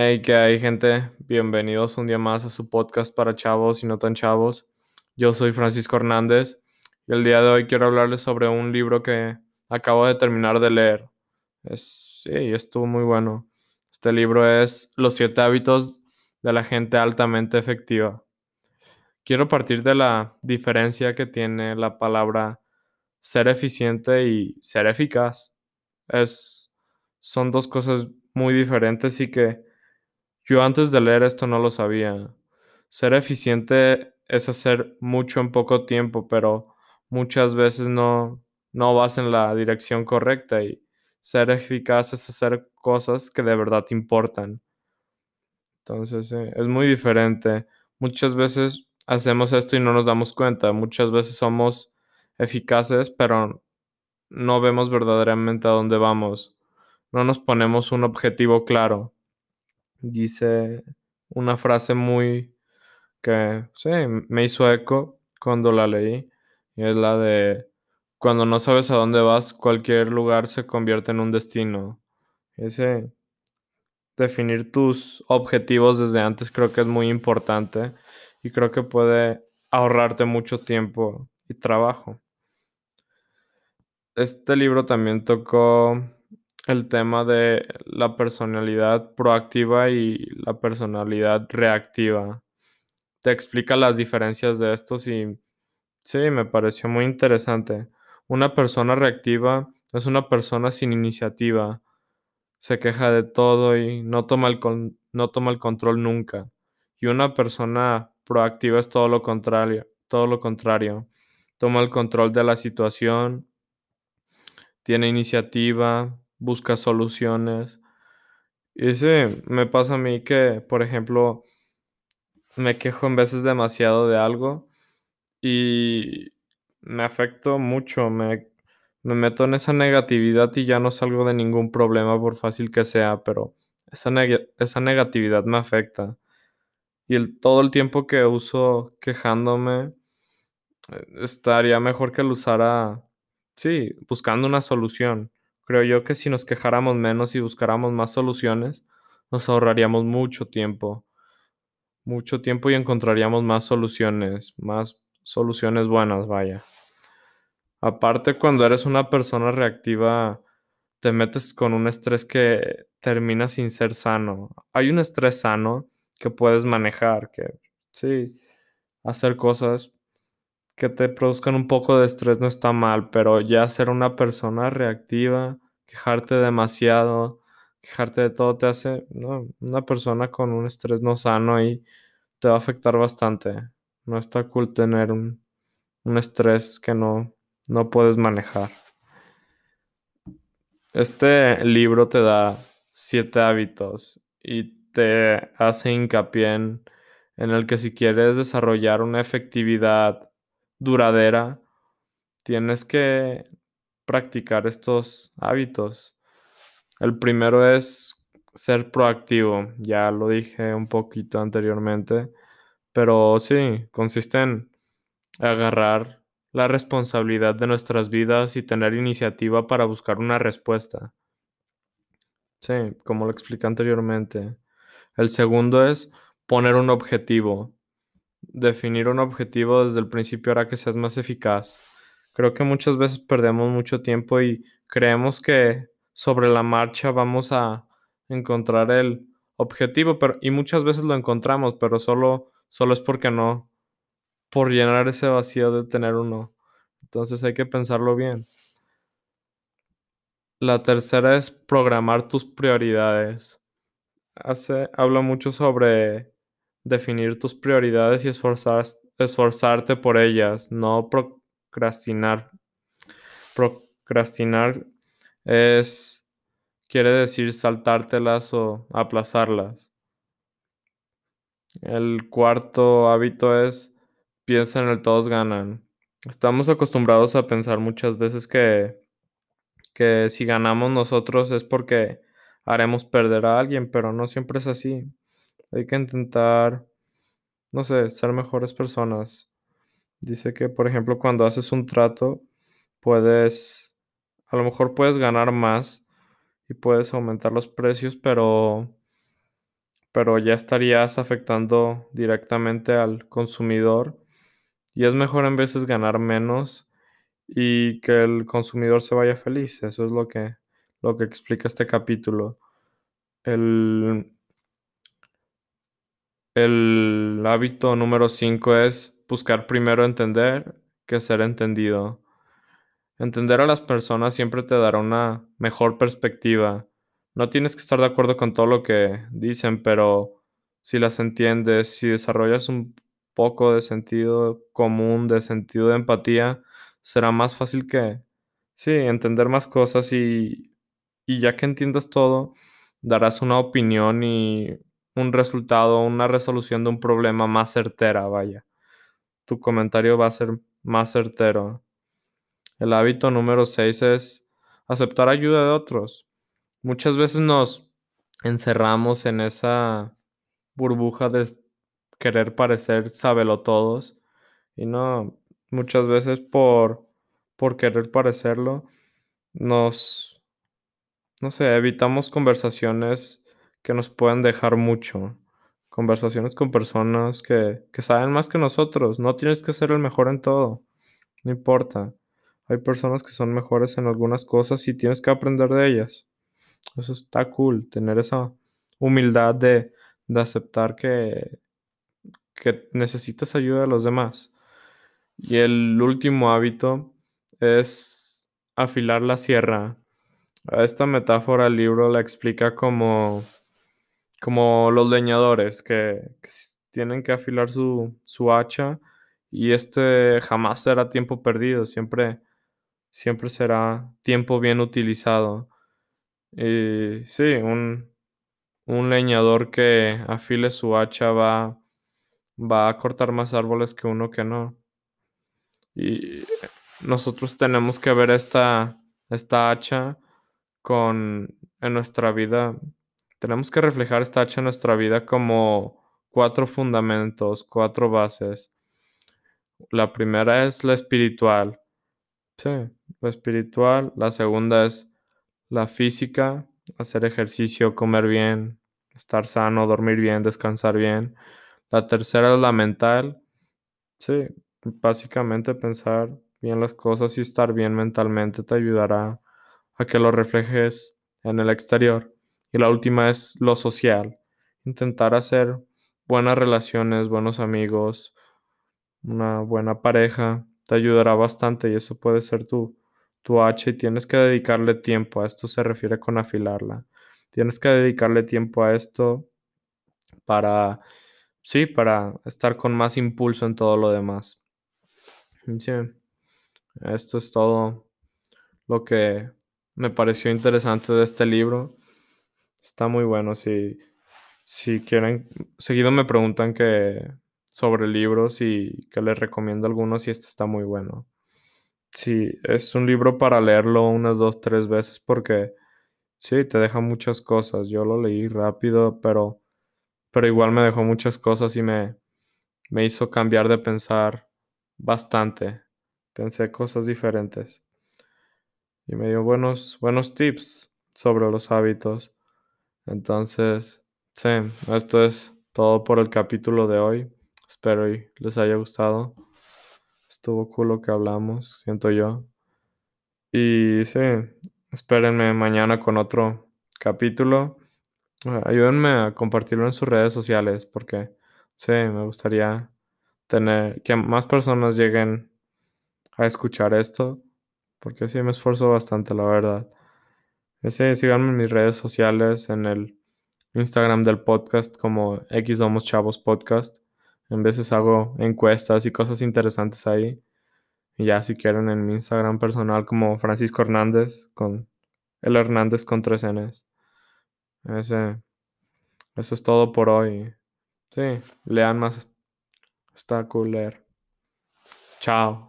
Hey, ¿qué hay, gente? Bienvenidos un día más a su podcast para chavos y no tan chavos. Yo soy Francisco Hernández y el día de hoy quiero hablarles sobre un libro que acabo de terminar de leer. Es, sí, estuvo muy bueno. Este libro es Los siete hábitos de la gente altamente efectiva. Quiero partir de la diferencia que tiene la palabra ser eficiente y ser eficaz. Es, son dos cosas muy diferentes y que yo antes de leer esto no lo sabía. Ser eficiente es hacer mucho en poco tiempo, pero muchas veces no, no vas en la dirección correcta y ser eficaz es hacer cosas que de verdad importan. Entonces, es muy diferente. Muchas veces hacemos esto y no nos damos cuenta. Muchas veces somos eficaces, pero no vemos verdaderamente a dónde vamos. No nos ponemos un objetivo claro dice una frase muy que sí, me hizo eco cuando la leí. Y es la de cuando no sabes a dónde vas, cualquier lugar se convierte en un destino. Ese definir tus objetivos desde antes creo que es muy importante y creo que puede ahorrarte mucho tiempo y trabajo. Este libro también tocó el tema de la personalidad proactiva y la personalidad reactiva. Te explica las diferencias de estos y sí, me pareció muy interesante. Una persona reactiva es una persona sin iniciativa. Se queja de todo y no toma el, no toma el control nunca. Y una persona proactiva es todo lo contrario, todo lo contrario. Toma el control de la situación, tiene iniciativa, busca soluciones. Y sí, me pasa a mí que, por ejemplo, me quejo en veces demasiado de algo y me afecto mucho, me, me meto en esa negatividad y ya no salgo de ningún problema por fácil que sea, pero esa, esa negatividad me afecta. Y el, todo el tiempo que uso quejándome, eh, estaría mejor que lo usara, sí, buscando una solución. Creo yo que si nos quejáramos menos y buscáramos más soluciones, nos ahorraríamos mucho tiempo. Mucho tiempo y encontraríamos más soluciones, más soluciones buenas, vaya. Aparte, cuando eres una persona reactiva, te metes con un estrés que termina sin ser sano. Hay un estrés sano que puedes manejar, que sí, hacer cosas que te produzcan un poco de estrés no está mal, pero ya ser una persona reactiva, quejarte demasiado, quejarte de todo te hace una persona con un estrés no sano y te va a afectar bastante. No está cool tener un, un estrés que no, no puedes manejar. Este libro te da siete hábitos y te hace hincapié en el que si quieres desarrollar una efectividad duradera, tienes que practicar estos hábitos. El primero es ser proactivo, ya lo dije un poquito anteriormente, pero sí, consiste en agarrar la responsabilidad de nuestras vidas y tener iniciativa para buscar una respuesta. Sí, como lo expliqué anteriormente. El segundo es poner un objetivo. Definir un objetivo desde el principio hará que seas más eficaz. Creo que muchas veces perdemos mucho tiempo y creemos que sobre la marcha vamos a encontrar el objetivo, pero y muchas veces lo encontramos, pero solo solo es porque no por llenar ese vacío de tener uno. Entonces hay que pensarlo bien. La tercera es programar tus prioridades. Hace, habla mucho sobre definir tus prioridades y esforzar, esforzarte por ellas, no procrastinar. Procrastinar es, quiere decir saltártelas o aplazarlas. El cuarto hábito es piensa en el todos ganan. Estamos acostumbrados a pensar muchas veces que, que si ganamos nosotros es porque haremos perder a alguien, pero no siempre es así. Hay que intentar, no sé, ser mejores personas. Dice que, por ejemplo, cuando haces un trato, puedes, a lo mejor puedes ganar más y puedes aumentar los precios, pero pero ya estarías afectando directamente al consumidor y es mejor en veces ganar menos y que el consumidor se vaya feliz. Eso es lo que, lo que explica este capítulo. El, el hábito número 5 es buscar primero entender que ser entendido. Entender a las personas siempre te dará una mejor perspectiva. No tienes que estar de acuerdo con todo lo que dicen, pero si las entiendes, si desarrollas un poco de sentido común, de sentido de empatía, será más fácil que, sí, entender más cosas y, y ya que entiendas todo, darás una opinión y un resultado, una resolución de un problema más certera, vaya. Tu comentario va a ser más certero. El hábito número 6 es aceptar ayuda de otros. Muchas veces nos encerramos en esa burbuja de querer parecer sábelo todos y no muchas veces por por querer parecerlo nos no sé, evitamos conversaciones que nos pueden dejar mucho. Conversaciones con personas que, que saben más que nosotros. No tienes que ser el mejor en todo. No importa. Hay personas que son mejores en algunas cosas y tienes que aprender de ellas. Eso está cool, tener esa humildad de, de aceptar que, que necesitas ayuda de los demás. Y el último hábito es afilar la sierra. Esta metáfora el libro la explica como, como los leñadores que, tienen que afilar su, su hacha y este jamás será tiempo perdido, siempre, siempre será tiempo bien utilizado. Y sí, un, un leñador que afile su hacha va, va a cortar más árboles que uno que no. Y nosotros tenemos que ver esta, esta hacha con en nuestra vida. Tenemos que reflejar esta hacha en nuestra vida como cuatro fundamentos, cuatro bases. La primera es la espiritual. Sí, la espiritual. La segunda es la física, hacer ejercicio, comer bien, estar sano, dormir bien, descansar bien. La tercera es la mental. Sí, básicamente pensar bien las cosas y estar bien mentalmente te ayudará a que lo reflejes en el exterior. Y la última es lo social. Intentar hacer buenas relaciones, buenos amigos, una buena pareja, te ayudará bastante y eso puede ser tu, tu H y tienes que dedicarle tiempo. A esto se refiere con afilarla. Tienes que dedicarle tiempo a esto para, sí, para estar con más impulso en todo lo demás. Sí, esto es todo lo que me pareció interesante de este libro. Está muy bueno. Si, si quieren, seguido me preguntan que sobre libros y que les recomiendo algunos y este está muy bueno. Sí, es un libro para leerlo unas dos, tres veces porque sí, te deja muchas cosas. Yo lo leí rápido, pero, pero igual me dejó muchas cosas y me, me hizo cambiar de pensar bastante. Pensé cosas diferentes. Y me dio buenos, buenos tips sobre los hábitos. Entonces, sí, esto es todo por el capítulo de hoy. Espero y les haya gustado. Estuvo cool que hablamos, siento yo. Y sí, espérenme mañana con otro capítulo. Ayúdenme a compartirlo en sus redes sociales porque sí, me gustaría tener que más personas lleguen a escuchar esto porque sí me esfuerzo bastante, la verdad. Sí, síganme en mis redes sociales, en el Instagram del podcast como X Chavos Podcast. En veces hago encuestas y cosas interesantes ahí. Y ya si quieren en mi Instagram personal como Francisco Hernández con el Hernández con tres Ns. Ese, eso es todo por hoy. Sí, lean más. Está cool leer. Chao.